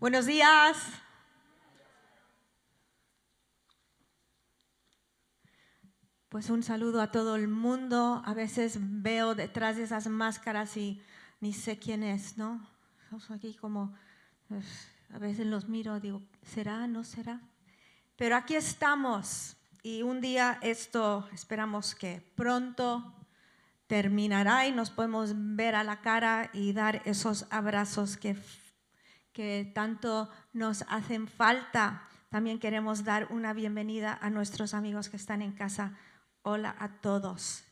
Buenos días. Pues un saludo a todo el mundo. A veces veo detrás de esas máscaras y ni sé quién es, ¿no? Estamos aquí como, pues, a veces los miro, digo, ¿será? ¿No será? Pero aquí estamos y un día esto esperamos que pronto terminará y nos podemos ver a la cara y dar esos abrazos que, que tanto nos hacen falta. También queremos dar una bienvenida a nuestros amigos que están en casa Hola a todos.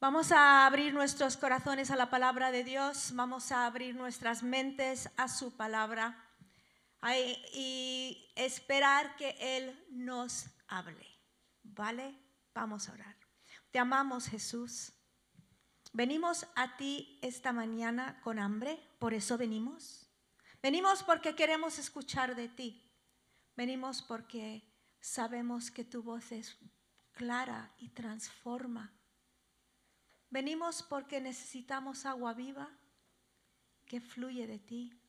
Vamos a abrir nuestros corazones a la palabra de Dios, vamos a abrir nuestras mentes a su palabra y esperar que Él nos hable. ¿Vale? Vamos a orar. Te amamos Jesús. Venimos a ti esta mañana con hambre, por eso venimos. Venimos porque queremos escuchar de ti. Venimos porque sabemos que tu voz es clara y transforma. Venimos porque necesitamos agua viva que fluye de ti.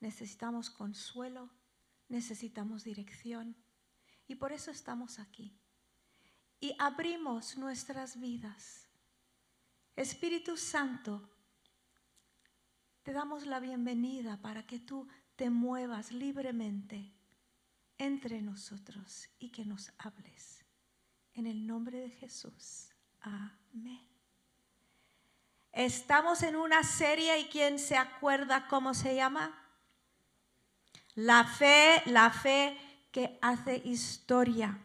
Necesitamos consuelo, necesitamos dirección y por eso estamos aquí. Y abrimos nuestras vidas. Espíritu Santo, te damos la bienvenida para que tú te muevas libremente entre nosotros y que nos hables. En el nombre de Jesús. Amén. Estamos en una serie y ¿quién se acuerda cómo se llama? La fe, la fe que hace historia.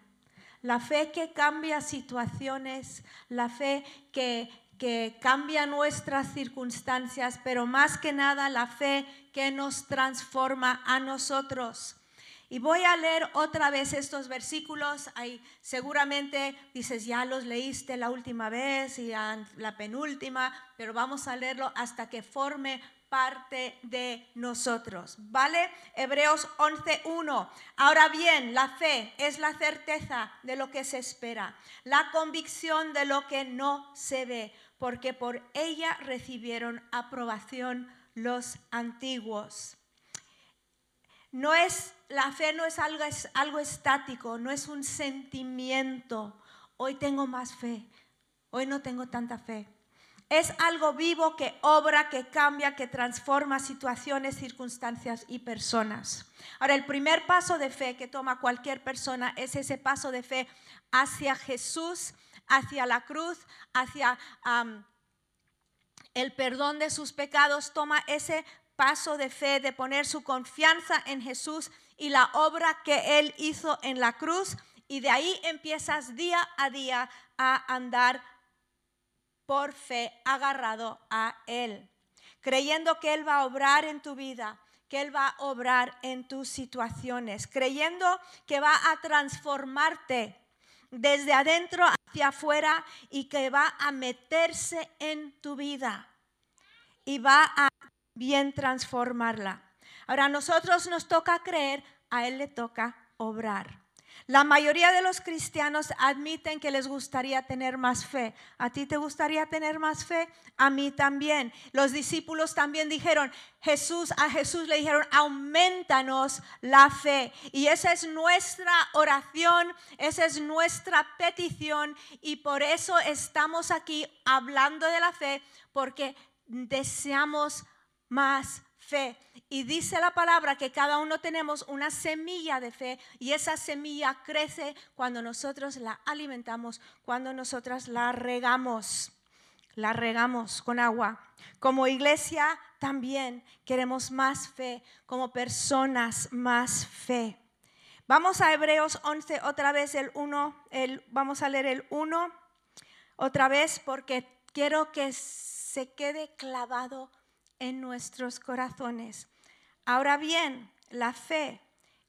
La fe que cambia situaciones, la fe que, que cambia nuestras circunstancias, pero más que nada la fe que nos transforma a nosotros. Y voy a leer otra vez estos versículos. Ahí seguramente dices, ya los leíste la última vez y la penúltima, pero vamos a leerlo hasta que forme parte de nosotros. ¿Vale? Hebreos 11.1. Ahora bien, la fe es la certeza de lo que se espera, la convicción de lo que no se ve, porque por ella recibieron aprobación los antiguos. No es, la fe no es algo, es algo estático, no es un sentimiento. Hoy tengo más fe, hoy no tengo tanta fe. Es algo vivo que obra, que cambia, que transforma situaciones, circunstancias y personas. Ahora, el primer paso de fe que toma cualquier persona es ese paso de fe hacia Jesús, hacia la cruz, hacia el perdón de sus pecados. Toma ese paso de fe, de poner su confianza en Jesús y la obra que Él hizo en la cruz. Y de ahí empiezas día a día a andar por fe, agarrado a Él, creyendo que Él va a obrar en tu vida, que Él va a obrar en tus situaciones, creyendo que va a transformarte desde adentro hacia afuera y que va a meterse en tu vida y va a bien transformarla. Ahora a nosotros nos toca creer, a Él le toca obrar. La mayoría de los cristianos admiten que les gustaría tener más fe. ¿A ti te gustaría tener más fe? A mí también. Los discípulos también dijeron, Jesús, a Jesús le dijeron, aumentanos la fe. Y esa es nuestra oración, esa es nuestra petición y por eso estamos aquí hablando de la fe, porque deseamos más fe. Y dice la palabra que cada uno tenemos una semilla de fe y esa semilla crece cuando nosotros la alimentamos, cuando nosotras la regamos, la regamos con agua. Como iglesia también queremos más fe, como personas más fe. Vamos a Hebreos 11 otra vez el 1, el, vamos a leer el 1 otra vez porque quiero que se quede clavado en nuestros corazones. Ahora bien, la fe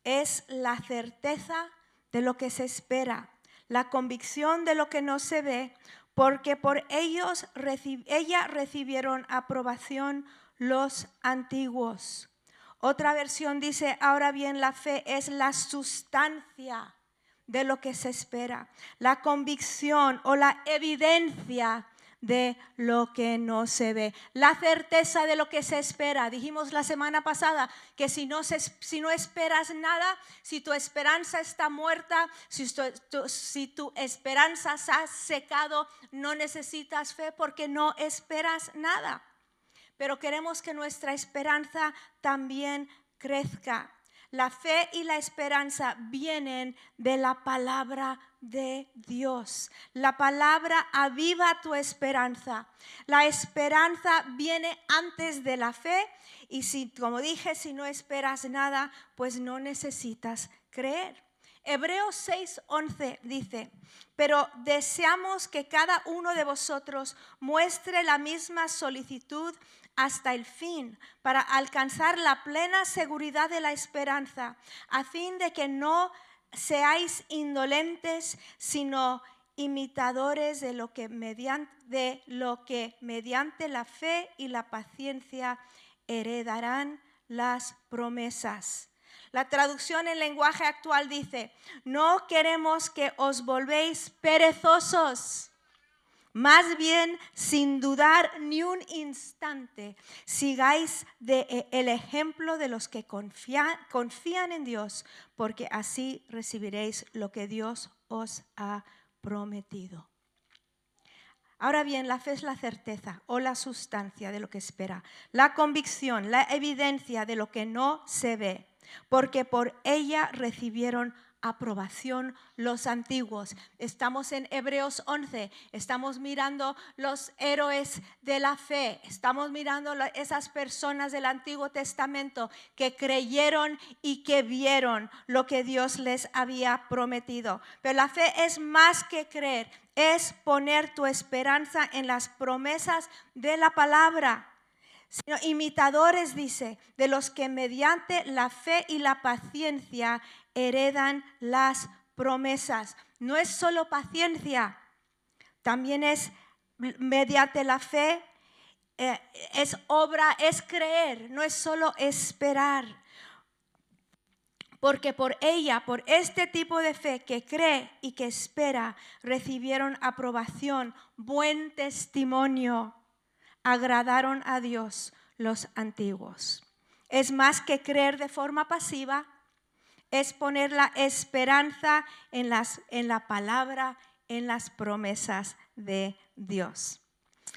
es la certeza de lo que se espera, la convicción de lo que no se ve, porque por ellos ella recibieron aprobación los antiguos. Otra versión dice, ahora bien, la fe es la sustancia de lo que se espera, la convicción o la evidencia de lo que no se ve. La certeza de lo que se espera. Dijimos la semana pasada que si no, si no esperas nada, si tu esperanza está muerta, si tu, si tu esperanza se ha secado, no necesitas fe porque no esperas nada. Pero queremos que nuestra esperanza también crezca. La fe y la esperanza vienen de la palabra de Dios. La palabra aviva tu esperanza. La esperanza viene antes de la fe y si, como dije, si no esperas nada, pues no necesitas creer. Hebreos 6:11 dice, pero deseamos que cada uno de vosotros muestre la misma solicitud hasta el fin, para alcanzar la plena seguridad de la esperanza, a fin de que no seáis indolentes, sino imitadores de lo que mediante, de lo que mediante la fe y la paciencia heredarán las promesas. La traducción en lenguaje actual dice, no queremos que os volvéis perezosos más bien, sin dudar ni un instante, sigáis eh, el ejemplo de los que confían en Dios, porque así recibiréis lo que Dios os ha prometido. Ahora bien, la fe es la certeza o la sustancia de lo que espera, la convicción, la evidencia de lo que no se ve, porque por ella recibieron aprobación los antiguos. Estamos en Hebreos 11, estamos mirando los héroes de la fe, estamos mirando esas personas del Antiguo Testamento que creyeron y que vieron lo que Dios les había prometido. Pero la fe es más que creer, es poner tu esperanza en las promesas de la palabra sino imitadores, dice, de los que mediante la fe y la paciencia heredan las promesas. No es solo paciencia, también es mediante la fe, eh, es obra, es creer, no es solo esperar. Porque por ella, por este tipo de fe que cree y que espera, recibieron aprobación, buen testimonio, agradaron a Dios los antiguos. Es más que creer de forma pasiva, es poner la esperanza en, las, en la palabra, en las promesas de Dios.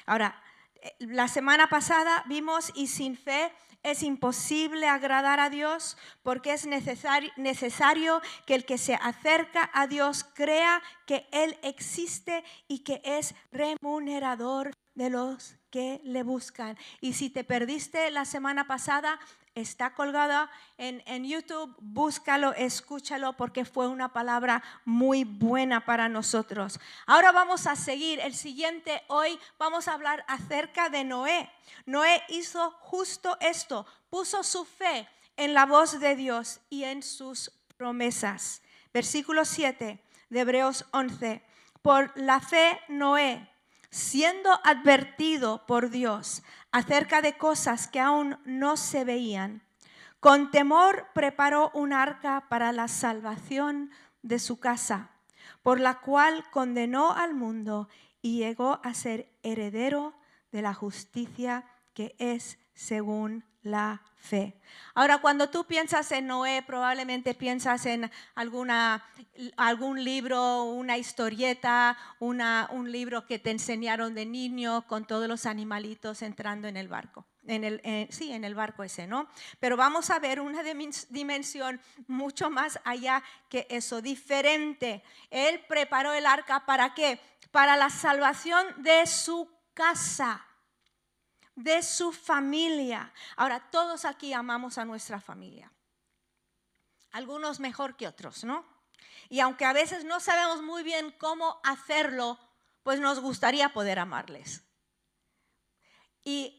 Ahora, eh, la semana pasada vimos y sin fe es imposible agradar a Dios porque es necesario, necesario, que el que se acerca a Dios crea que Él existe y que es remunerador de los que le buscan. Y si te perdiste la semana pasada, está colgada en, en, YouTube, búscalo, escúchalo, porque fue una palabra muy buena para nosotros. Ahora vamos a seguir. El siguiente, hoy vamos a hablar acerca de Noé. Noé hizo justo esto, puso su fe en la voz de Dios y en sus promesas. Versículo 7 de Hebreos 11. Por la fe, Noé siendo advertido por Dios acerca de cosas que aún no se veían, con temor preparó un arca para la salvación de su casa, por la cual condenó al mundo y llegó a ser heredero de la justicia que es según la fe. Ahora, cuando tú piensas en Noé, probablemente piensas en alguna, algún libro, una historieta, una, un libro que te enseñaron de niño con todos los animalitos entrando en el barco. En el, sí, en el barco ese, ¿no? Pero vamos a ver una dimensión mucho más allá que eso, diferente. Él preparó el arca para qué? Para la salvación de su casa de su familia. Ahora, todos aquí amamos a nuestra familia. Algunos mejor que otros, ¿no? Y aunque a veces no sabemos muy bien cómo hacerlo, pues nos gustaría poder amarles. Y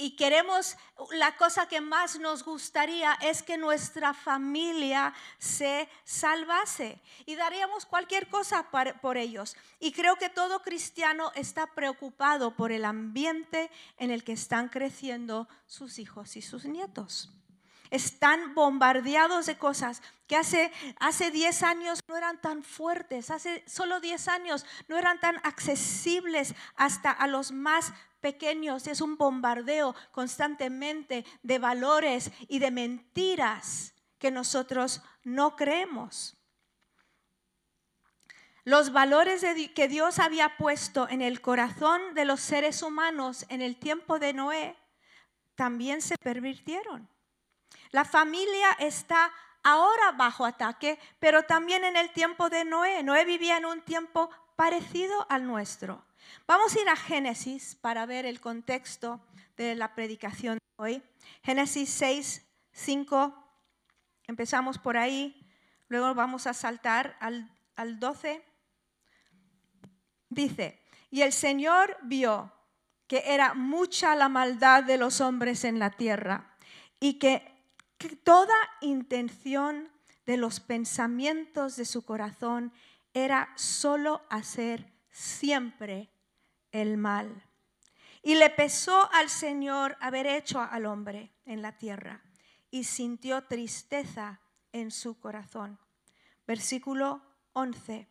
y queremos, la cosa que más nos gustaría es que nuestra familia se salvase y daríamos cualquier cosa por ellos. Y creo que todo cristiano está preocupado por el ambiente en el que están creciendo sus hijos y sus nietos. están bombardeados de cosas que hace, hace 10 años no eran tan fuertes, hace solo 10 años no eran tan accesibles hasta a los más pequeños. Es un bombardeo constantemente de valores y de mentiras que nosotros no creemos. Los valores que Dios había puesto en el corazón de los seres humanos en el tiempo de Noé también se pervirtieron. La familia está ahora bajo ataque, pero también en el tiempo de Noé. Noé vivía en un tiempo parecido al nuestro. Vamos a ir a Génesis para ver el contexto de la predicación de hoy. Génesis 6, 5, empezamos por ahí, luego vamos a saltar al, al 12. Dice, y el Señor vio que era mucha la maldad de los hombres en la tierra y que, toda intención de los pensamientos de su corazón era solo hacer siempre el mal. Y le pesó al Señor haber hecho al hombre en la tierra y sintió tristeza en su corazón. Versículo 11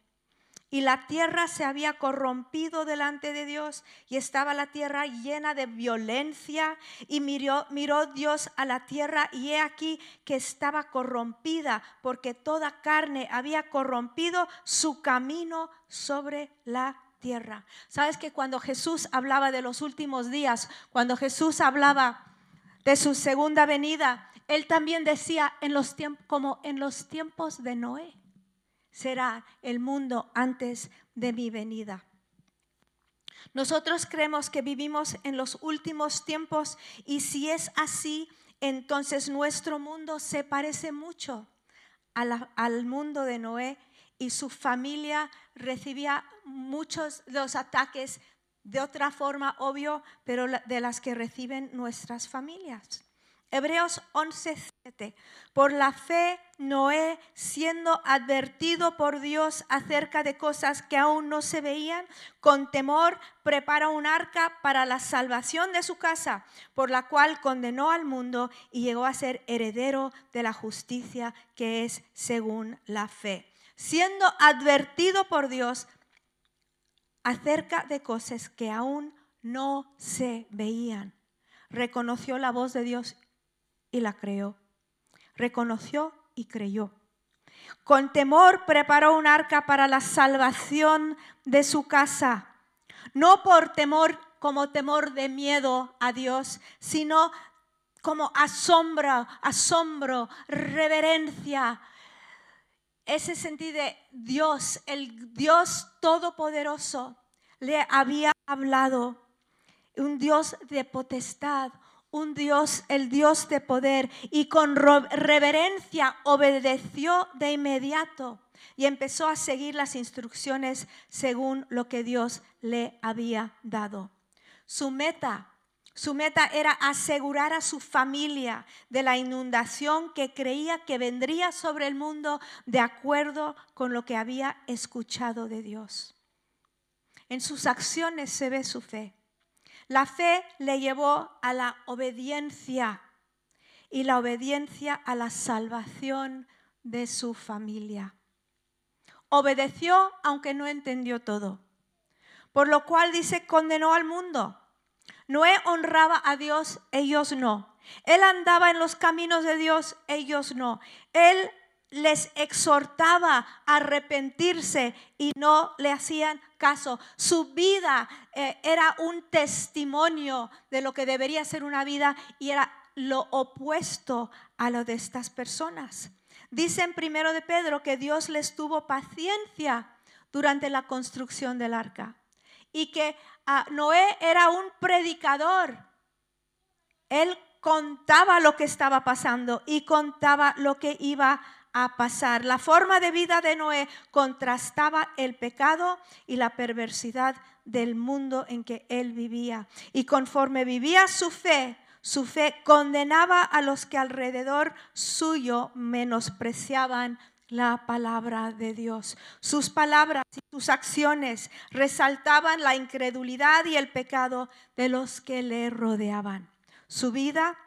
y la tierra se había corrompido delante de Dios y estaba la tierra llena de violencia y miró, miró, Dios a la tierra y he aquí que estaba corrompida porque toda carne había corrompido su camino sobre la tierra. Sabes que cuando Jesús hablaba de los últimos días, cuando Jesús hablaba de su segunda venida, él también decía en los como en los tiempos de Noé será el mundo antes de mi venida. Nosotros creemos que vivimos en los últimos tiempos y si es así, entonces nuestro mundo se parece mucho al mundo de Noé y su familia recibía muchos los ataques de otra forma, obvio, pero de las que reciben nuestras familias. Hebreos 11:7. Por la fe, Noé, siendo advertido por Dios acerca de cosas que aún no se veían, con temor prepara un arca para la salvación de su casa, por la cual condenó al mundo y llegó a ser heredero de la justicia que es según la fe. Siendo advertido por Dios acerca de cosas que aún no se veían, reconoció la voz de Dios y la creó. Reconoció y creyó. Con temor preparó un arca para la salvación de su casa. No por temor como temor de miedo a Dios, sino como asombro, asombro, reverencia. Ese sentido de Dios, el Dios todopoderoso, le había hablado. Un Dios de potestad, un Dios, el Dios de poder, y con reverencia obedeció de inmediato y empezó a seguir las instrucciones según lo que Dios le había dado. Su meta, su meta era asegurar a su familia de la inundación que creía que vendría sobre el mundo de acuerdo con lo que había escuchado de Dios. En sus acciones se ve su fe. La fe le llevó a la obediencia y la obediencia a la salvación de su familia. Obedeció aunque no entendió todo. Por lo cual dice, condenó al mundo. Noé honraba a Dios, ellos no. Él andaba en los caminos de Dios, ellos no. Él les exhortaba a arrepentirse y no le hacían caso. Su vida eh, era un testimonio de lo que debería ser una vida y era lo opuesto a lo de estas personas. Dice en primero de Pedro que Dios les tuvo paciencia durante la construcción del arca y que ah, Noé era un predicador. Él contaba lo que estaba pasando y contaba lo que iba a a pasar. La forma de vida de Noé contrastaba el pecado y la perversidad del mundo en que él vivía. Y conforme vivía su fe, su fe condenaba a los que alrededor suyo menospreciaban la palabra de Dios. Sus palabras y sus acciones resaltaban la incredulidad y el pecado de los que le rodeaban. Su vida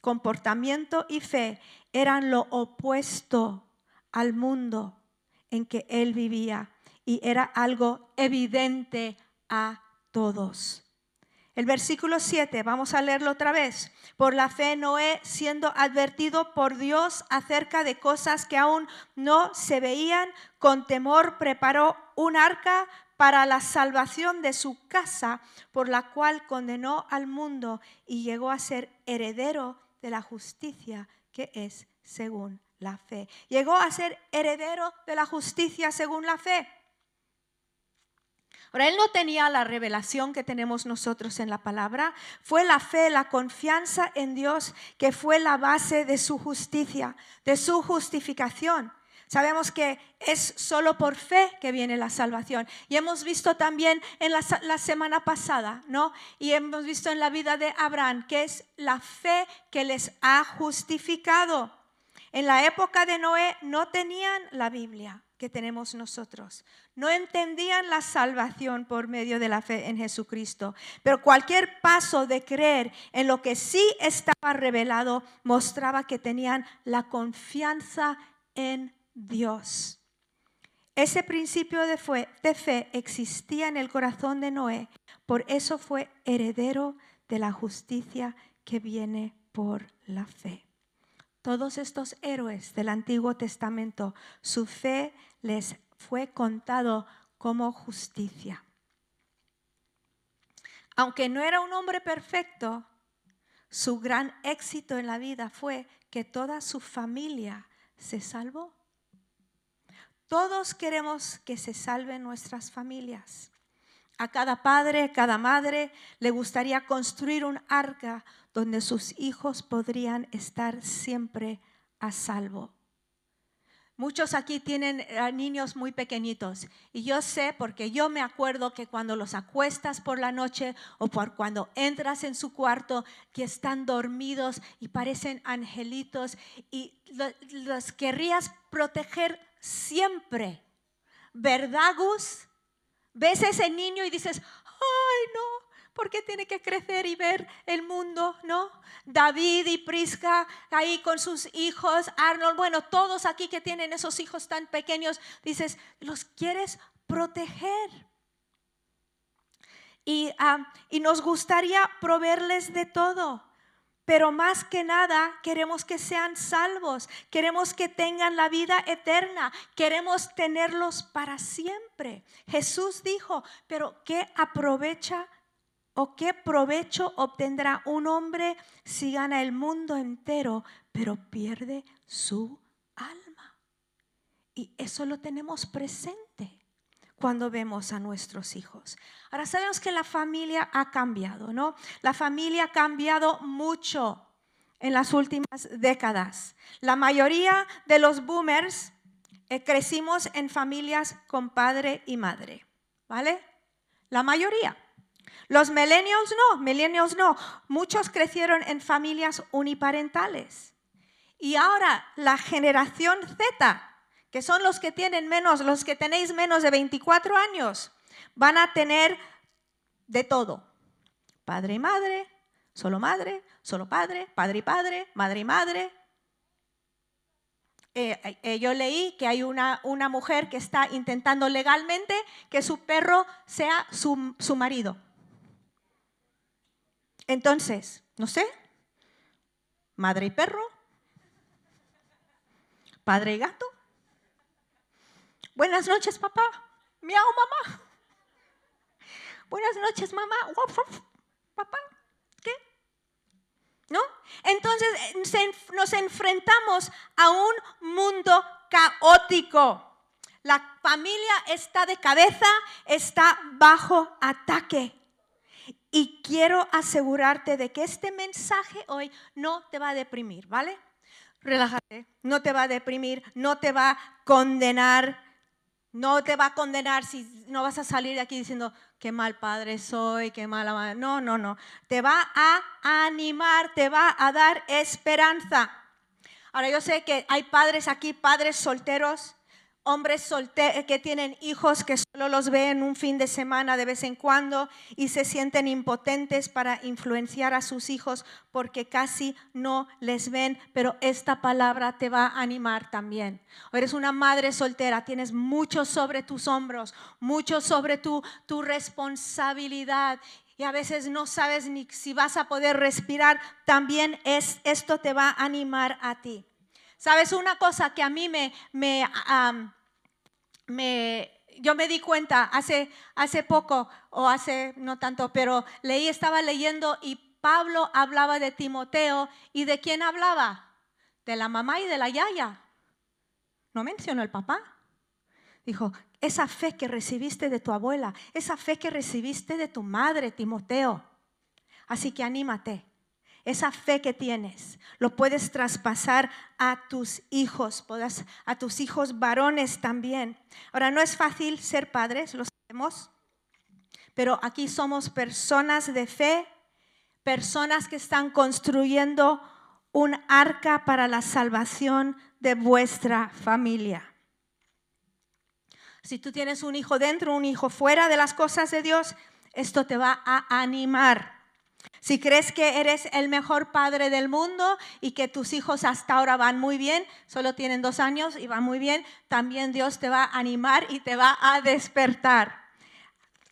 comportamiento y fe eran lo opuesto al mundo en que él vivía y era algo evidente a todos. El versículo 7, vamos a leerlo otra vez. Por la fe Noé, siendo advertido por Dios acerca de cosas que aún no se veían, con temor preparó un arca para la salvación de su casa, por la cual condenó al mundo y llegó a ser heredero de la justicia que es según la fe. Llegó a ser heredero de la justicia según la fe. Ahora, él no tenía la revelación que tenemos nosotros en la palabra. Fue la fe, la confianza en Dios que fue la base de su justicia, de su justificación. Sabemos que es solo por fe que viene la salvación. Y hemos visto también en la, la, semana pasada, ¿no? Y hemos visto en la vida de Abraham que es la fe que les ha justificado. En la época de Noé no tenían la Biblia que tenemos nosotros. No entendían la salvación por medio de la fe en Jesucristo. Pero cualquier paso de creer en lo que sí estaba revelado mostraba que tenían la confianza en Dios. Ese principio de fe, de fe existía en el corazón de Noé. Por eso fue heredero de la justicia que viene por la fe. Todos estos héroes del Antiguo Testamento, su fe les fue contado como justicia. Aunque no era un hombre perfecto, su gran éxito en la vida fue que toda su familia se salvó. Todos queremos que se salven nuestras familias. A cada padre, a cada madre le gustaría construir un arca donde sus hijos podrían estar siempre a salvo. Muchos aquí tienen eh, niños muy pequeñitos y yo sé porque yo me acuerdo que cuando los acuestas por la noche o por cuando entras en su cuarto que están dormidos y parecen angelitos y los querrías proteger siempre. ¿Verdad, Gus? Ves a ese niño y dices, ay no, ¿Por qué tiene que crecer y ver el mundo, ¿no? David y Prisca ahí con sus hijos, Arnold, bueno, todos aquí que tienen esos hijos tan pequeños, dices, los quieres proteger. Y, y nos gustaría proveerles de todo. Pero más que nada queremos que sean salvos, queremos que tengan la vida eterna, queremos tenerlos para siempre. Jesús dijo, pero ¿qué aprovecha ¿O qué provecho obtendrá un hombre si gana el mundo entero, pero pierde su alma? Y eso lo tenemos presente cuando vemos a nuestros hijos. Ahora sabemos que la familia ha cambiado, ¿no? La familia ha cambiado mucho en las últimas décadas. La mayoría de los boomers eh, crecimos en familias con padre y madre, ¿vale? La mayoría. Los millennials no, millennials no. Muchos crecieron en familias uniparentales. Y ahora la generación Z, que son los que tienen menos, los que tenéis menos de 24 años, van a tener de todo. Padre y madre, solo madre, solo padre, padre y padre, madre y madre. Eh, eh, yo leí que hay una, una, mujer que está intentando legalmente que su perro sea su, su marido. Entonces, no sé, madre y perro, padre y gato. Buenas noches, papá. Miau, mamá. Buenas noches, mamá. Papá, ¿qué? ¿No? Entonces eh, nos enfrentamos a un mundo caótico. La familia está de cabeza, está bajo ataque. Y quiero asegurarte de que este mensaje hoy no te va a deprimir, ¿vale? Relájate, no te va a deprimir, no te va a condenar, no te va a condenar si no vas a salir de aquí diciendo, qué mal padre soy, qué mala madre. No, no, no. Te va a animar, te va a dar esperanza. Ahora yo sé que hay padres aquí, padres solteros. Hombres solteros que tienen hijos que solo los ven un fin de semana de vez en cuando y se sienten impotentes para influenciar a sus hijos porque casi no les ven, pero esta palabra te va a animar también. O eres una madre soltera, tienes mucho sobre tus hombros, mucho sobre tu, tu responsabilidad y a veces no sabes ni si vas a poder respirar, también es, esto te va a animar a ti. ¿Sabes una cosa que a mí me, me, me yo me di cuenta hace, hace poco, o hace no tanto, pero leí, estaba leyendo y Pablo hablaba de Timoteo y de quién hablaba? De la mamá y de la yaya. No mencionó el papá. Dijo, esa fe que recibiste de tu abuela, esa fe que recibiste de tu madre, Timoteo. Así que anímate. Esa fe que tienes lo puedes traspasar a tus hijos, a tus hijos varones también. Ahora, no es fácil ser padres, lo sabemos, pero aquí somos personas de fe, personas que están construyendo un arca para la salvación de vuestra familia. Si tú tienes un hijo dentro, un hijo fuera de las cosas de Dios, esto te va a animar si crees que eres el mejor padre del mundo y que tus hijos hasta ahora van muy bien, solo tienen dos años y van muy bien, también Dios te va a animar y te va a despertar.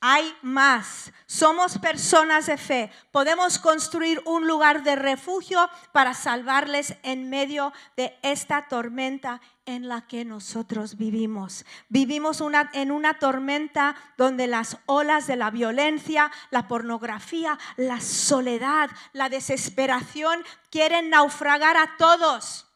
Hay más. Somos personas de fe. Podemos construir un lugar de refugio para salvarles en medio de esta tormenta en la que nosotros vivimos. Vivimos en una tormenta donde las olas de la violencia, la pornografía, la soledad, la desesperación quieren naufragar a todos.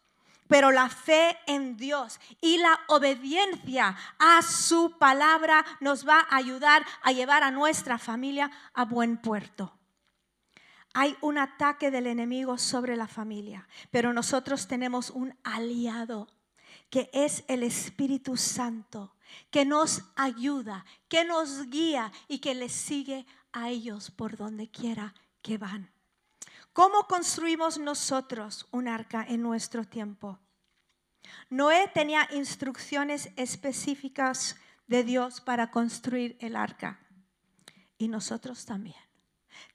Pero la fe en Dios y la obediencia a su palabra nos va a ayudar a llevar a nuestra familia a buen puerto. Hay un ataque del enemigo sobre la familia, pero nosotros tenemos un aliado que es el Espíritu Santo, que nos ayuda, que nos guía y que les sigue a ellos por donde quiera que van. ¿Cómo construimos nosotros un arca en nuestro tiempo? Noé tenía instrucciones específicas de Dios para construir el arca y nosotros también.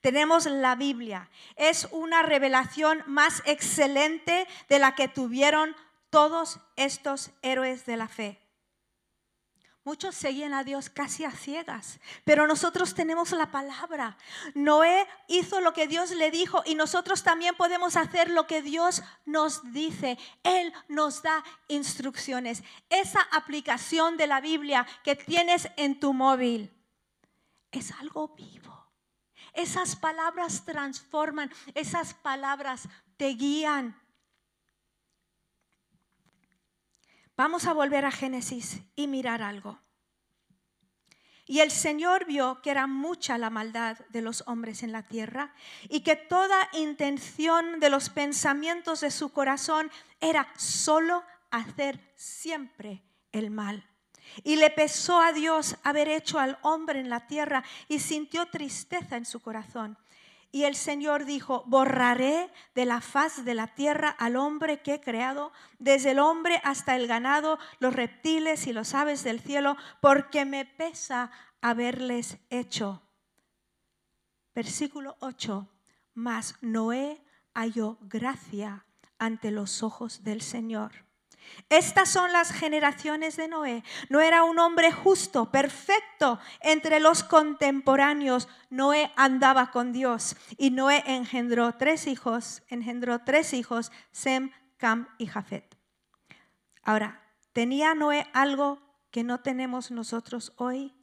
Tenemos la Biblia. Es una revelación más excelente de la que tuvieron todos estos héroes de la fe. Muchos seguían a Dios casi a ciegas, pero nosotros tenemos la palabra. Noé hizo lo que Dios le dijo y nosotros también podemos hacer lo que Dios nos dice. Él nos da instrucciones. Esa aplicación de la Biblia que tienes en tu móvil es algo vivo. Esas palabras transforman, esas palabras te guían. Vamos a volver a Génesis y mirar algo. Y el Señor vio que era mucha la maldad de los hombres en la tierra y que toda intención de los pensamientos de su corazón era solo hacer siempre el mal. Y le pesó a Dios haber hecho al hombre en la tierra y sintió tristeza en su corazón. Y el Señor dijo, borraré de la faz de la tierra al hombre que he creado, desde el hombre hasta el ganado, los reptiles y los aves del cielo, porque me pesa haberles hecho. Versículo 8, mas Noé halló gracia ante los ojos del Señor. Estas son las generaciones de Noé. No era un hombre justo, perfecto entre los contemporáneos. Noé andaba con Dios y Noé engendró tres hijos, engendró tres hijos, Sem, Cam y Jafet. Ahora, ¿tenía Noé algo que no tenemos nosotros hoy?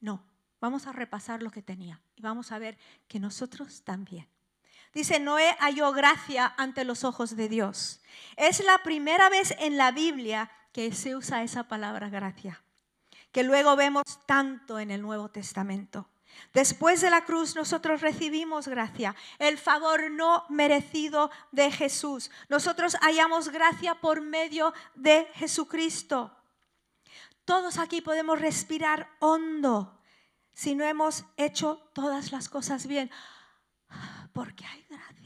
No. Vamos a repasar lo que tenía y vamos a ver que nosotros también. Dice, Noé halló gracia ante los ojos de Dios. Es la primera vez en la Biblia que se usa esa palabra gracia, que luego vemos tanto en el Nuevo Testamento. Después de la cruz nosotros recibimos gracia, el favor no merecido de Jesús. Nosotros hallamos gracia por medio de Jesucristo. Todos aquí podemos respirar hondo si no hemos hecho todas las cosas bien porque hay gracia.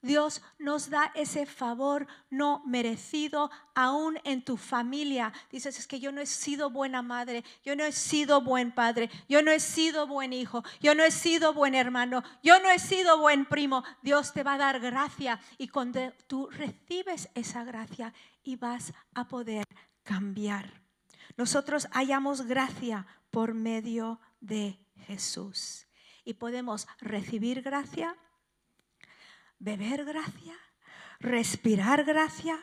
Dios nos da ese favor no merecido aún en tu familia. Dices, es que yo no he sido buena madre, yo no he sido buen padre, yo no he sido buen hijo, yo no he sido buen hermano, yo no he sido buen primo. Dios te va a dar gracia y cuando tú recibes esa gracia y vas a poder cambiar. Nosotros hallamos gracia por medio de Jesús y podemos recibir gracia beber gracia, respirar gracia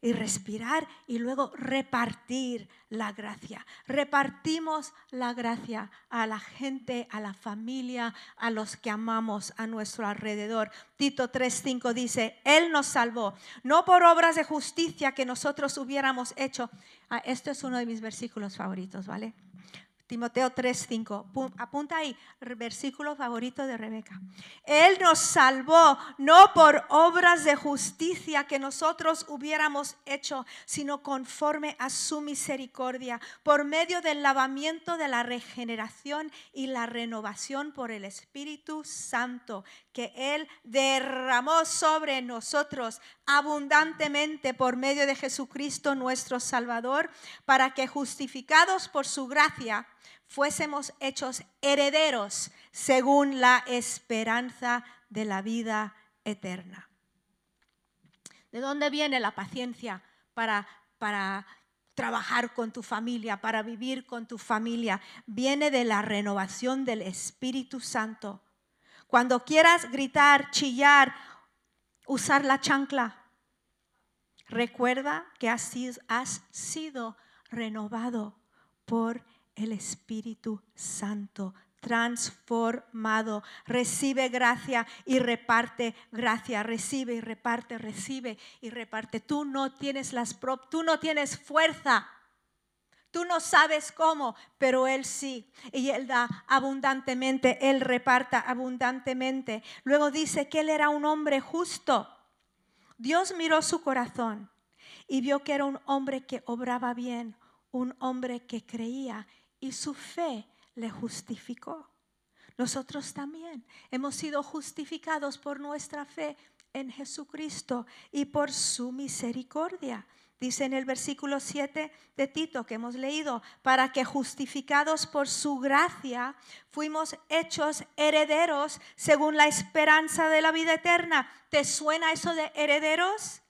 y respirar y luego repartir la gracia. Repartimos la gracia a la gente, a la familia, a los que amamos a nuestro alrededor. Tito 3:5 dice, Él nos salvó, no por obras de justicia que nosotros hubiéramos hecho. Ah, esto es uno de mis versículos favoritos, ¿vale? Timoteo 3:5. Apunta ahí, versículo favorito de Rebeca. Él nos salvó no por obras de justicia que nosotros hubiéramos hecho, sino conforme a su misericordia, por medio del lavamiento de la regeneración y la renovación por el Espíritu Santo que Él derramó sobre nosotros abundantemente por medio de Jesucristo nuestro Salvador, para que justificados por su gracia, fuésemos hechos herederos según la esperanza de la vida eterna. ¿De dónde viene la paciencia para, para trabajar con tu familia, para vivir con tu familia? Viene de la renovación del Espíritu Santo. Cuando quieras gritar, chillar, usar la chancla, recuerda que has sido renovado por el Espíritu Santo, transformado. Recibe gracia y reparte gracia, recibe y reparte, recibe y reparte. Tú no tienes las tú no tienes fuerza. Tú no sabes cómo, pero Él sí. Y Él da abundantemente, Él reparta abundantemente. Luego dice que Él era un hombre justo. Dios miró su corazón y vio que era un hombre que obraba bien, un hombre que creía y su fe le justificó. Nosotros también hemos sido justificados por nuestra fe en Jesucristo y por su misericordia. Dice en el versículo 7 de Tito que hemos leído, para que justificados por su gracia fuimos hechos herederos según la esperanza de la vida eterna. ¿Te suena eso de herederos?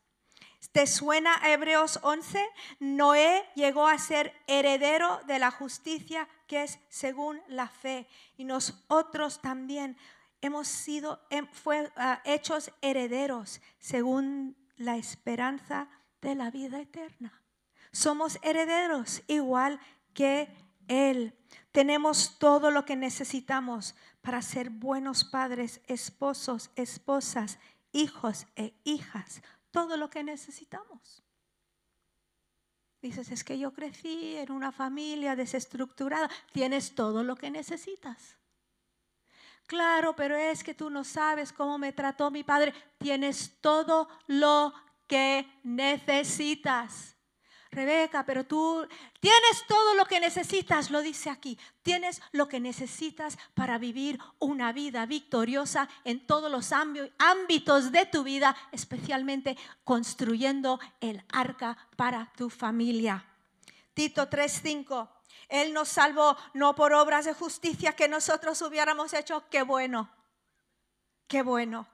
¿Te suena Hebreos 11? Noé llegó a ser heredero de la justicia que es según la fe. Y nosotros también hemos sido ah, hechos herederos según la esperanza de la vida eterna. Somos herederos igual que Él. Tenemos todo lo que necesitamos para ser buenos padres, esposos, esposas, hijos e hijas todo lo que necesitamos. Dices, es que yo crecí en una familia desestructurada. Tienes todo lo que necesitas. Claro, pero es que tú no sabes cómo me trató mi padre. Tienes todo lo que necesitas. Rebeca, pero tú tienes todo lo que necesitas, lo dice aquí. Tienes lo que necesitas para vivir una vida victoriosa en todos los ámbitos de tu vida, especialmente construyendo el arca para tu familia. Tito 3:5. Él nos salvó no por obras de justicia que nosotros hubiéramos hecho. Qué bueno. Qué bueno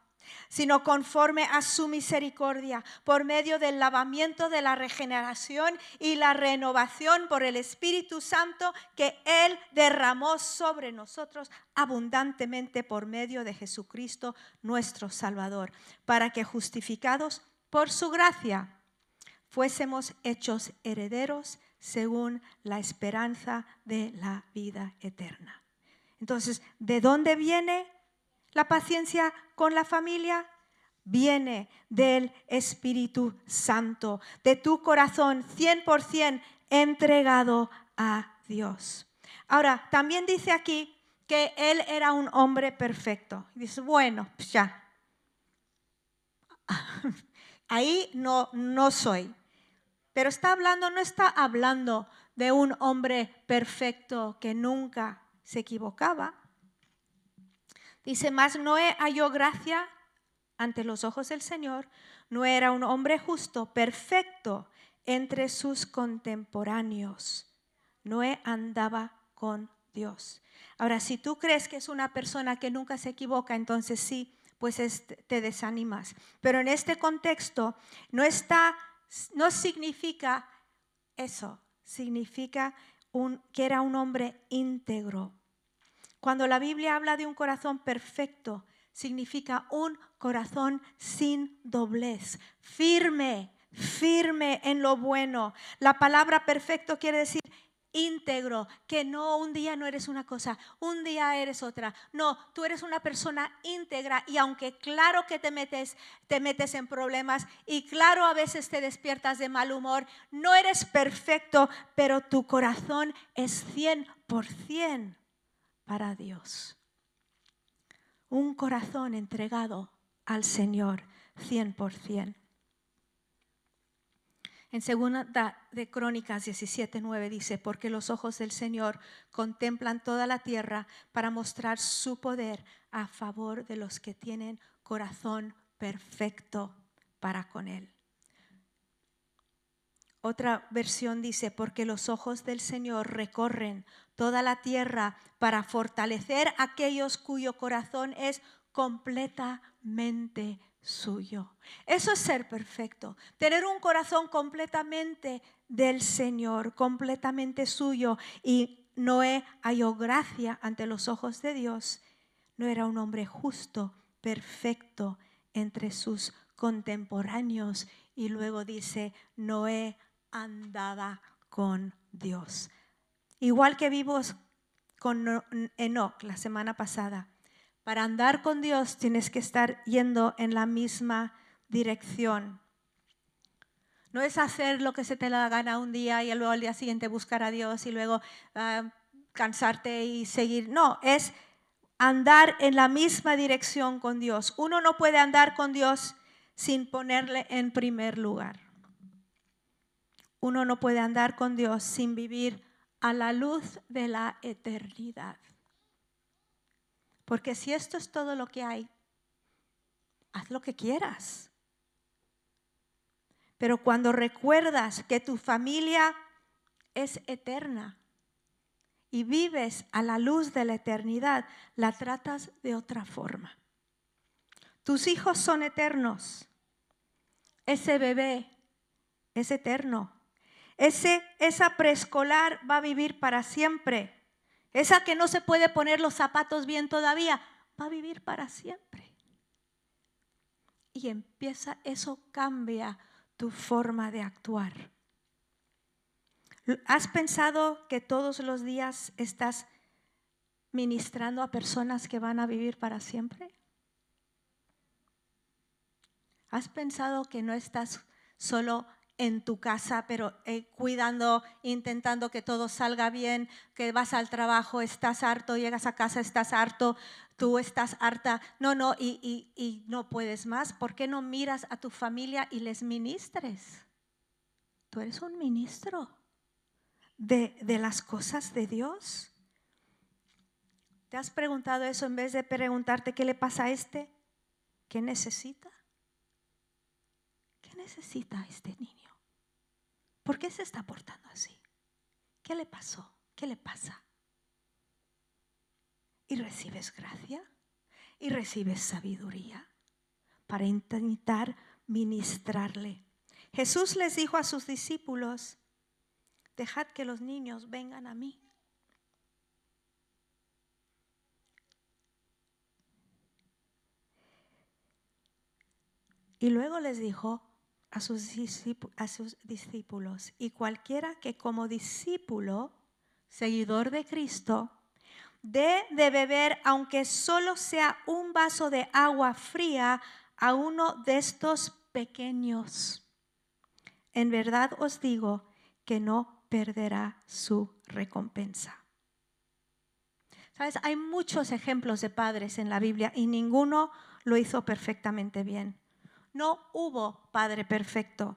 sino conforme a su misericordia, por medio del lavamiento de la regeneración y la renovación por el Espíritu Santo que Él derramó sobre nosotros abundantemente por medio de Jesucristo nuestro Salvador, para que justificados por su gracia fuésemos hechos herederos según la esperanza de la vida eterna. Entonces, ¿de dónde viene la paciencia con la familia viene del Espíritu Santo, de tu corazón 100% entregado a Dios. Ahora, también dice aquí que él era un hombre perfecto. dice, bueno, pues ya. Ahí no, no soy. Pero está hablando, no está hablando de un hombre perfecto que nunca se equivocaba. Dice, más Noé halló gracia ante los ojos del Señor, no era un hombre justo, perfecto entre sus contemporáneos. Noé andaba con Dios. Ahora, si tú crees que es una persona que nunca se equivoca, entonces sí, pues te desanimas. Pero en este contexto no está, no significa eso, significa que era un hombre íntegro. Cuando la Biblia habla de un corazón perfecto, significa un corazón sin doblez, firme, firme en lo bueno. La palabra perfecto quiere decir íntegro, que no un día no eres una cosa, un día eres otra. No, tú eres una persona íntegra y aunque claro que te metes, te metes en problemas y claro a veces te despiertas de mal humor, no eres perfecto, pero tu corazón es 100% para Dios un corazón entregado al Señor 100%. En segunda de Crónicas 17:9 dice, porque los ojos del Señor contemplan toda la tierra para mostrar su poder a favor de los que tienen corazón perfecto para con Él. Otra versión dice, porque los ojos del Señor recorren toda la tierra para fortalecer a aquellos cuyo corazón es completamente suyo. Eso es ser perfecto, tener un corazón completamente del Señor, completamente suyo. Y Noé halló gracia ante los ojos de Dios. No era un hombre justo, perfecto entre sus contemporáneos. Y luego dice, Noé andaba con Dios. Igual que vimos con Enoch la semana pasada. Para andar con Dios tienes que estar yendo en la misma dirección. No es hacer lo que se te da gana un día y luego al día siguiente buscar a Dios y luego ah, cansarte y seguir. No, es andar en la misma dirección con Dios. Uno no puede andar con Dios sin ponerle en primer lugar. Uno no puede andar con Dios sin vivir a la luz de la eternidad. Porque si esto es todo lo que hay, haz lo que quieras. Pero cuando recuerdas que tu familia es eterna y vives a la luz de la eternidad, la tratas de otra forma. Tus hijos son eternos. Ese bebé es eterno. Esa preescolar va a vivir para siempre. Esa que no se puede poner los zapatos bien todavía, va a vivir para siempre. Y empieza, eso cambia tu forma de actuar. ¿Has pensado que todos los días estás ministrando a personas que van a vivir para siempre? ¿Has pensado que no estás solo en tu casa, pero eh, cuidando, intentando que todo salga bien, que vas al trabajo, estás harto, llegas a casa, estás harto, tú estás harta, no, no, y, no puedes más. ¿Por qué no miras a tu familia y les ministres? Tú eres un ministro de, de las cosas de Dios. ¿Te has preguntado eso en vez de preguntarte qué le pasa a este? ¿Qué necesita? ¿Qué necesita este niño? ¿Por qué se está portando así? ¿Qué le pasó? ¿Qué le pasa? Y recibes gracia y recibes sabiduría para intentar ministrarle. Jesús les dijo a sus discípulos, dejad que los niños vengan a mí. Y luego les dijo, a sus, discípulos, y cualquiera que como discípulo, seguidor de Cristo, dé de beber, aunque solo sea un vaso de agua fría, a uno de estos pequeños. En verdad os digo que no perderá su recompensa. ¿Sabes? Hay muchos ejemplos de padres en la Biblia y ninguno lo hizo perfectamente bien. No hubo Padre perfecto,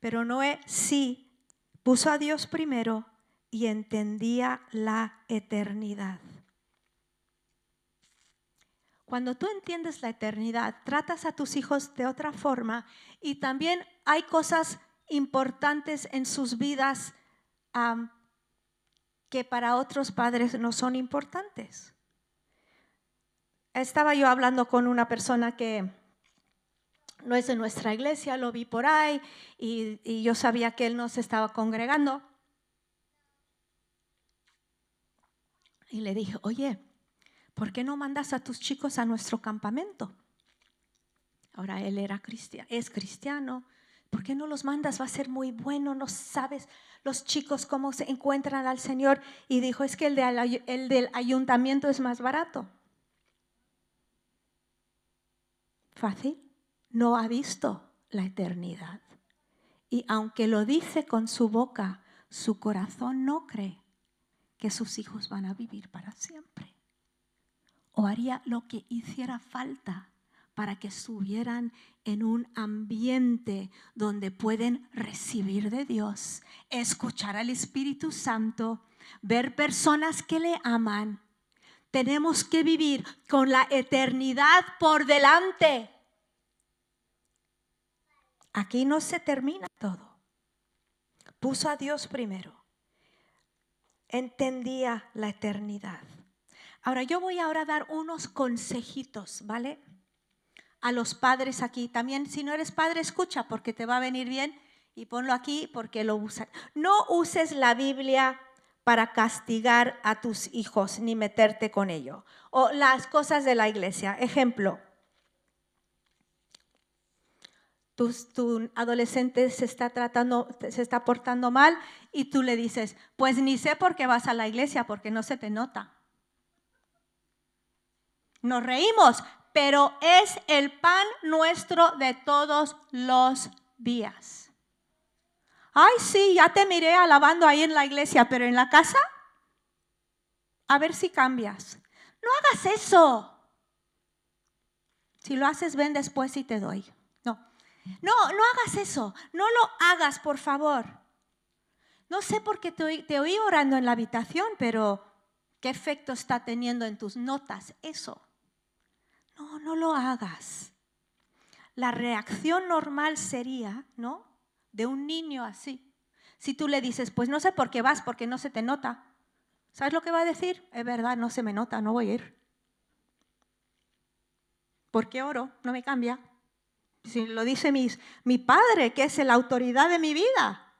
pero Noé sí puso a Dios primero y entendía la eternidad. Cuando tú entiendes la eternidad, tratas a tus hijos de otra forma y también hay cosas importantes en sus vidas que para otros padres no son importantes. Estaba yo hablando con una persona que no es de nuestra iglesia, lo vi por ahí y, yo sabía que él no se estaba congregando. Y le dije, oye, ¿por qué no mandas a tus chicos a nuestro campamento? Ahora él era cristiano, es cristiano. ¿Por qué no los mandas? Va a ser muy bueno, no sabes los chicos cómo se encuentran al Señor. Y dijo, es que el, el del ayuntamiento es más barato. Fácil, no ha visto la eternidad. Y aunque lo dice con su boca, su corazón no cree que sus hijos van a vivir para siempre. O haría lo que hiciera falta para que estuvieran en un ambiente donde pueden recibir de Dios, escuchar al Espíritu Santo, ver personas que le aman. Tenemos que vivir con la eternidad por delante. Aquí no se termina todo. Puso a Dios primero. Entendía la eternidad. Ahora yo voy ahora a dar unos consejitos, ¿vale? a los padres aquí. También si no eres padre, escucha porque te va a venir bien y ponlo aquí porque lo usan. No uses la Biblia para castigar a tus hijos ni meterte con ello. O las cosas de la iglesia. Ejemplo, tu, adolescente se está tratando, se está portando mal y tú le dices, pues ni sé por qué vas a la iglesia porque no se te nota. Nos reímos, pero es el pan nuestro de todos los días. Ay, sí, ya te miré alabando ahí en la iglesia, pero en la casa, a ver si cambias. No hagas eso. Si lo haces, ven después y te doy. No, no, hagas eso. No lo hagas, por favor. No sé por qué te oí orando en la habitación, pero ¿qué efecto está teniendo en tus notas eso? No, no lo hagas. La reacción normal sería, ¿no? De un niño así. Si tú le dices, pues no sé por qué vas, porque no se te nota. ¿Sabes lo que va a decir? Es verdad, no se me nota, no voy a ir. ¿Por qué oro? No me cambia. Si lo dice mi, mi padre, que es la autoridad de mi vida,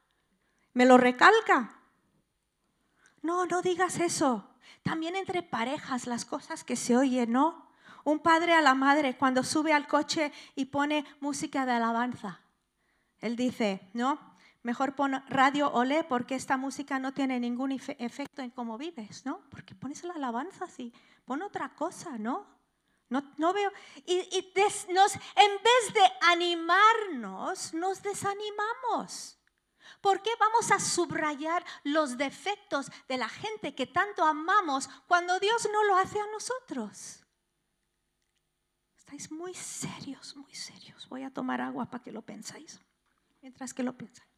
me lo recalca. No, no digas eso. También entre parejas, las cosas que se oyen, ¿no? Un padre a la madre cuando sube al coche y pone música de alabanza. Él dice, ¿no? Mejor pon radio o lee porque esta música no tiene ningún efecto en cómo vives, ¿no? Porque pones la alabanza así, pon otra cosa, ¿no? No, no veo. Y, nos, en vez de animarnos, nos desanimamos. ¿Por qué vamos a subrayar los defectos de la gente que tanto amamos cuando Dios no lo hace a nosotros? Estáis muy serios, muy serios. Voy a tomar agua para que lo pensáis. Mientras que lo pensáis.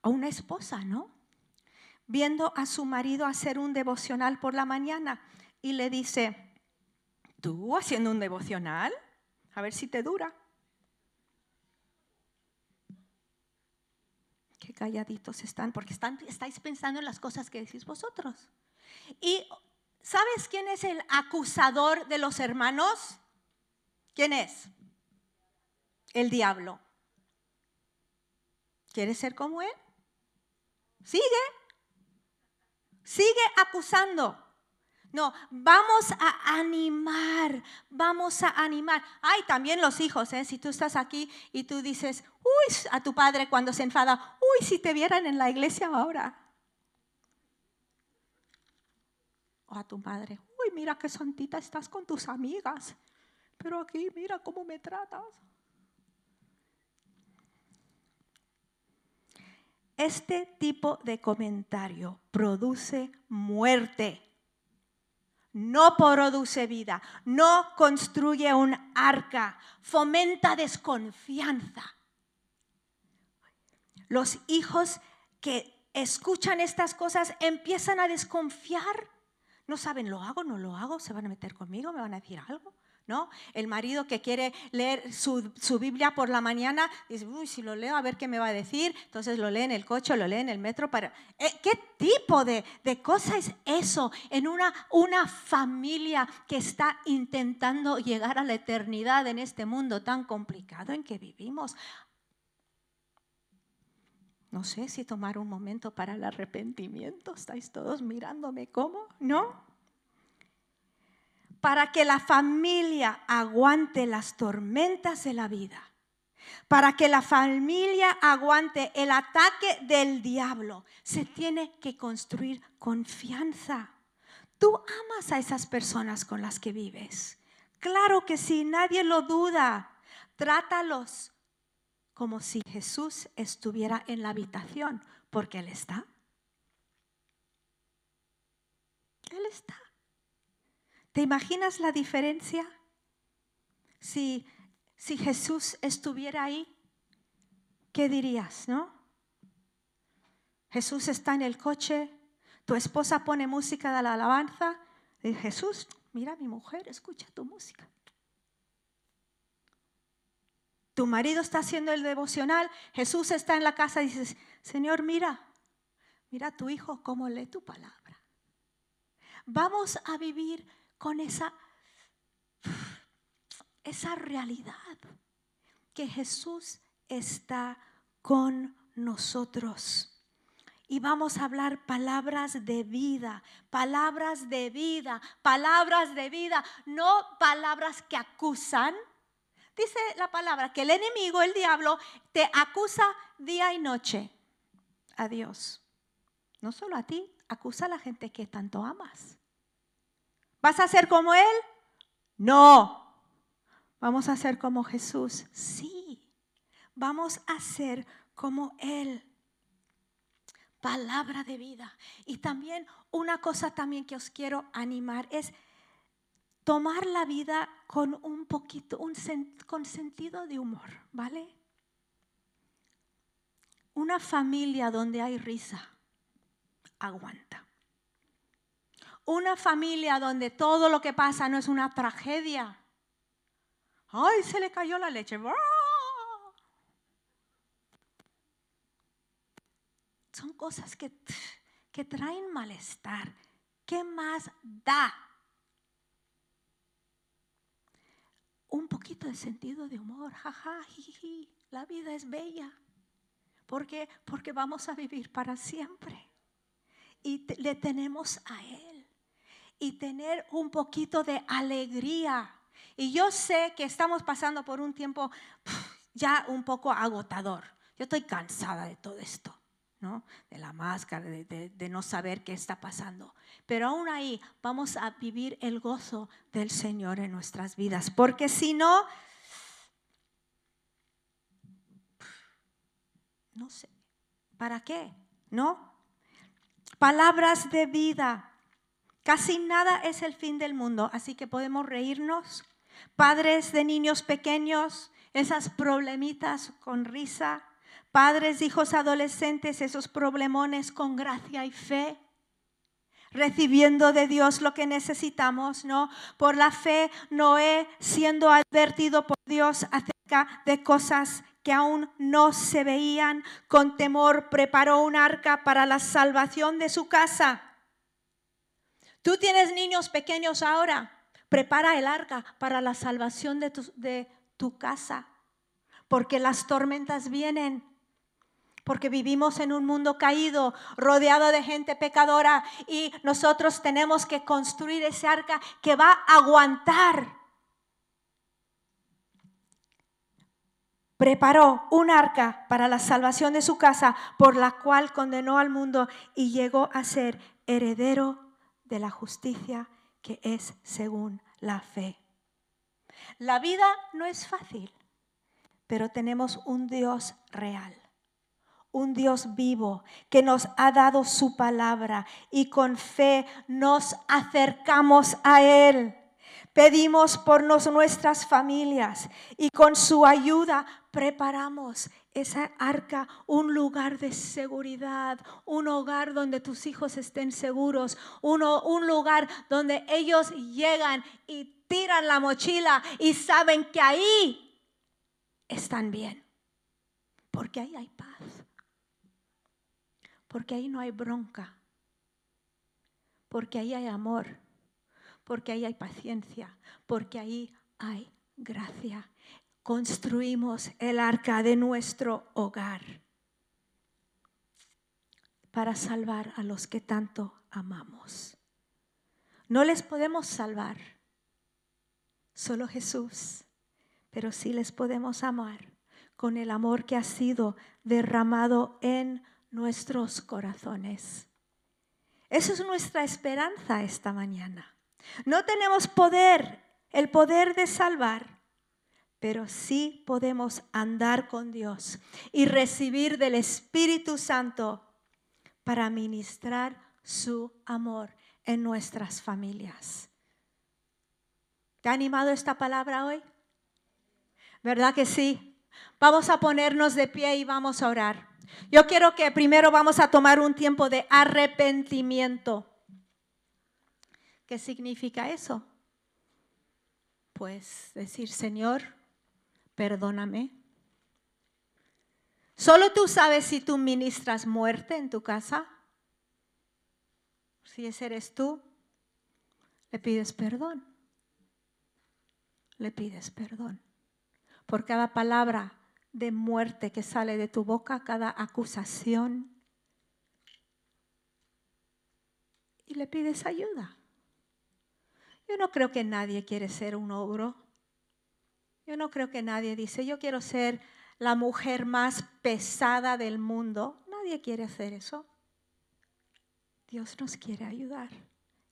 O una esposa, ¿no? Viendo a su marido hacer un devocional por la mañana y le dice, ¿tú haciendo un devocional? A ver si te dura. Qué calladitos están, porque están, estáis pensando en las cosas que decís vosotros. Y ¿Sabes quién es el acusador de los hermanos? ¿Quién es? El diablo. ¿Quieres ser como él? Sigue. Sigue acusando. No, vamos a animar, vamos a animar. Ay, también los hijos, ¿eh? si tú estás aquí y tú dices, uy, a tu padre cuando se enfada, uy, si te vieran en la iglesia ahora. o a tu madre, uy, mira qué santita estás con tus amigas, pero aquí mira cómo me tratas. Este tipo de comentario produce muerte, no produce vida, no construye un arca, fomenta desconfianza. Los hijos que escuchan estas cosas empiezan a desconfiar No saben, ¿lo hago? ¿No lo hago? ¿Se van a meter conmigo? ¿Me van a decir algo? ¿No? El marido que quiere leer su, Biblia por la mañana, dice, uy, si lo leo, a ver qué me va a decir. Entonces lo lee en el coche, lo lee en el metro. Para... Eh, ¿Qué tipo de, de cosa es eso en una, una familia que está intentando llegar a la eternidad en este mundo tan complicado en que vivimos? No sé si tomar un momento para el arrepentimiento. ¿Estáis todos mirándome cómo? ¿No? Para que la familia aguante las tormentas de la vida. Para que la familia aguante el ataque del diablo, se tiene que construir confianza. Tú amas a esas personas con las que vives. Claro que sí, nadie lo duda. Trátalos como si Jesús estuviera en la habitación, porque Él está. Él está. ¿Te imaginas la diferencia? Si, si Jesús estuviera ahí, ¿qué dirías, no? Jesús está en el coche, tu esposa pone música de la alabanza, y Jesús, mira mi mujer, escucha tu música tu marido está haciendo el devocional, Jesús está en la casa y dices, Señor, mira, mira a tu hijo cómo lee tu palabra. Vamos a vivir con esa, esa realidad que Jesús está con nosotros. Y vamos a hablar palabras de vida, palabras de vida, palabras de vida, no palabras que acusan, Dice la palabra que el enemigo, el diablo, te acusa día y noche a Dios. No solo a ti, acusa a la gente que tanto amas. ¿Vas a ser como Él? No. ¿Vamos a ser como Jesús? Sí. Vamos a ser como Él. Palabra de vida. Y también una cosa también que os quiero animar es tomar la vida con un poquito, un con sentido de humor, ¿vale? Una familia donde hay risa, aguanta. Una familia donde todo lo que pasa no es una tragedia. Ay, se le cayó la leche. Son cosas que, que traen malestar. ¿Qué más da? un poquito de sentido de humor, jaja, jiji, la vida es bella. ¿Por qué? Porque vamos a vivir para siempre. Y le tenemos a Él. Y tener un poquito de alegría. Y yo sé que estamos pasando por un tiempo ya un poco agotador. Yo estoy cansada de todo esto. De la máscara, de, no saber qué está pasando. Pero aún ahí vamos a vivir el gozo del Señor en nuestras vidas. Porque si no, no sé, ¿para qué? ¿No? Palabras de vida. Casi nada es el fin del mundo, así que podemos reírnos. Padres de niños pequeños, esas problemitas con risa, Padres, hijos, adolescentes, esos problemones con gracia y fe, recibiendo de Dios lo que necesitamos, ¿no? Por la fe, Noé siendo advertido por Dios acerca de cosas que aún no se veían, con temor preparó un arca para la salvación de su casa. Tú tienes niños pequeños ahora, prepara el arca para la salvación de tu, casa, porque las tormentas vienen porque vivimos en un mundo caído, rodeado de gente pecadora y nosotros tenemos que construir ese arca que va a aguantar. Preparó un arca para la salvación de su casa, por la cual condenó al mundo y llegó a ser heredero de la justicia que es según la fe. La vida no es fácil, pero tenemos un Dios real un Dios vivo que nos ha dado su palabra y con fe nos acercamos a Él. Pedimos por nuestras familias y con su ayuda preparamos esa arca, un lugar de seguridad, un hogar donde tus hijos estén seguros, un lugar donde ellos llegan y tiran la mochila y saben que ahí están bien, porque ahí hay paz, porque ahí no hay bronca, porque ahí hay amor. Porque ahí hay paciencia, porque ahí hay gracia. Construimos el arca de nuestro hogar para salvar a los que tanto amamos. No les podemos salvar, solo Jesús, pero sí les podemos amar con el amor que ha sido derramado en nuestros corazones. Esa es nuestra esperanza esta mañana. No tenemos poder, el poder de salvar, pero sí podemos andar con Dios y recibir del Espíritu Santo para ministrar su amor en nuestras familias. ¿Te ha animado esta palabra hoy? ¿Verdad que sí? Vamos a ponernos de pie y vamos a orar. Yo quiero que primero vamos a tomar un tiempo de arrepentimiento. ¿Qué significa eso? Pues decir, Señor, perdóname. Solo tú sabes si tú ministras muerte en tu casa. Si ese eres tú, le pides perdón. Le pides perdón. Por cada palabra de muerte que sale de tu boca, cada acusación. Y le pides ayuda. Yo no creo que nadie quiere ser un ogro. Yo no creo que nadie dice, yo quiero ser la mujer más pesada del mundo. Nadie quiere hacer eso. Dios nos quiere ayudar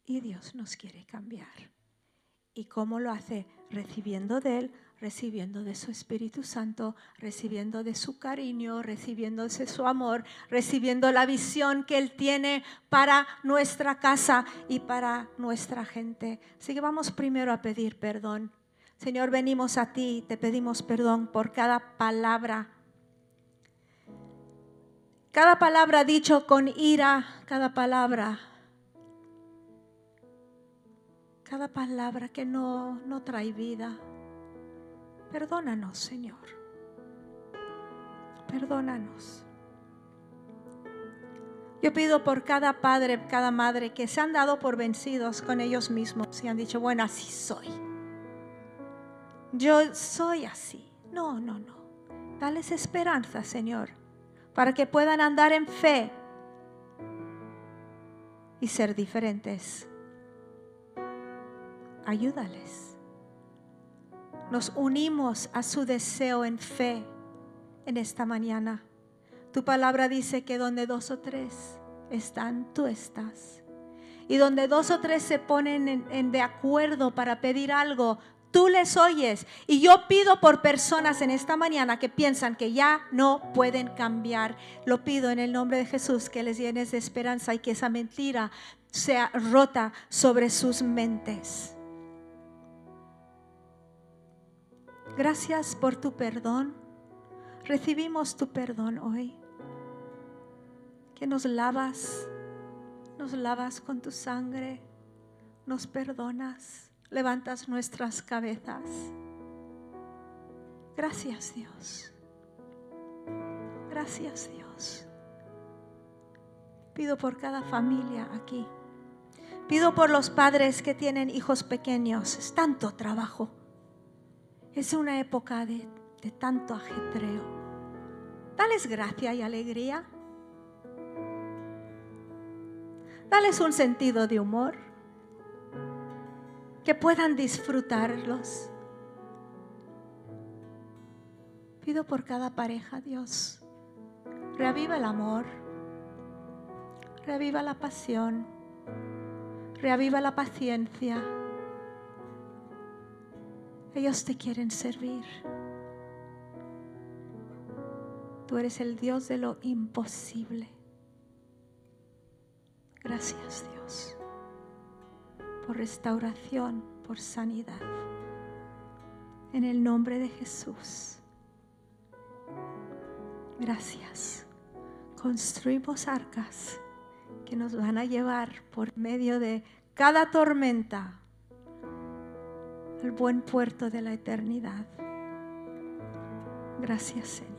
y Dios nos quiere cambiar. ¿Y cómo lo hace? Recibiendo de Él recibiendo de su Espíritu Santo, recibiendo de su cariño, recibiendo de su amor, recibiendo la visión que Él tiene para nuestra casa y para nuestra gente. Así que vamos primero a pedir perdón. Señor, venimos a ti te pedimos perdón por cada palabra. Cada palabra dicho con ira, cada palabra cada palabra que no, no trae vida. Perdónanos, Señor. Perdónanos. Yo pido por cada padre, cada madre que se han dado por vencidos con ellos mismos y han dicho, bueno, así soy. Yo soy así. No, no, no. Dales esperanza, Señor, para que puedan andar en fe y ser diferentes. Ayúdales nos unimos a su deseo en fe en esta mañana. Tu palabra dice que donde dos o tres están, tú estás. Y donde dos o tres se ponen en, de acuerdo para pedir algo, tú les oyes. Y yo pido por personas en esta mañana que piensan que ya no pueden cambiar. Lo pido en el nombre de Jesús que les llenes de esperanza y que esa mentira sea rota sobre sus mentes. Gracias por tu perdón. Recibimos tu perdón hoy. Que nos lavas, nos lavas con tu sangre, nos perdonas, levantas nuestras cabezas. Gracias Dios. Gracias Dios. Pido por cada familia aquí. Pido por los padres que tienen hijos pequeños. Es tanto trabajo. Es una época de, tanto ajetreo. Dales gracia y alegría. Dales un sentido de humor. Que puedan disfrutarlos. Pido por cada pareja, Dios. Reaviva el amor. Reaviva la pasión. Reaviva la paciencia ellos te quieren servir. Tú eres el Dios de lo imposible. Gracias Dios por restauración, por sanidad. En el nombre de Jesús. Gracias. Construimos arcas que nos van a llevar por medio de cada tormenta al buen puerto de la eternidad. Gracias Señor.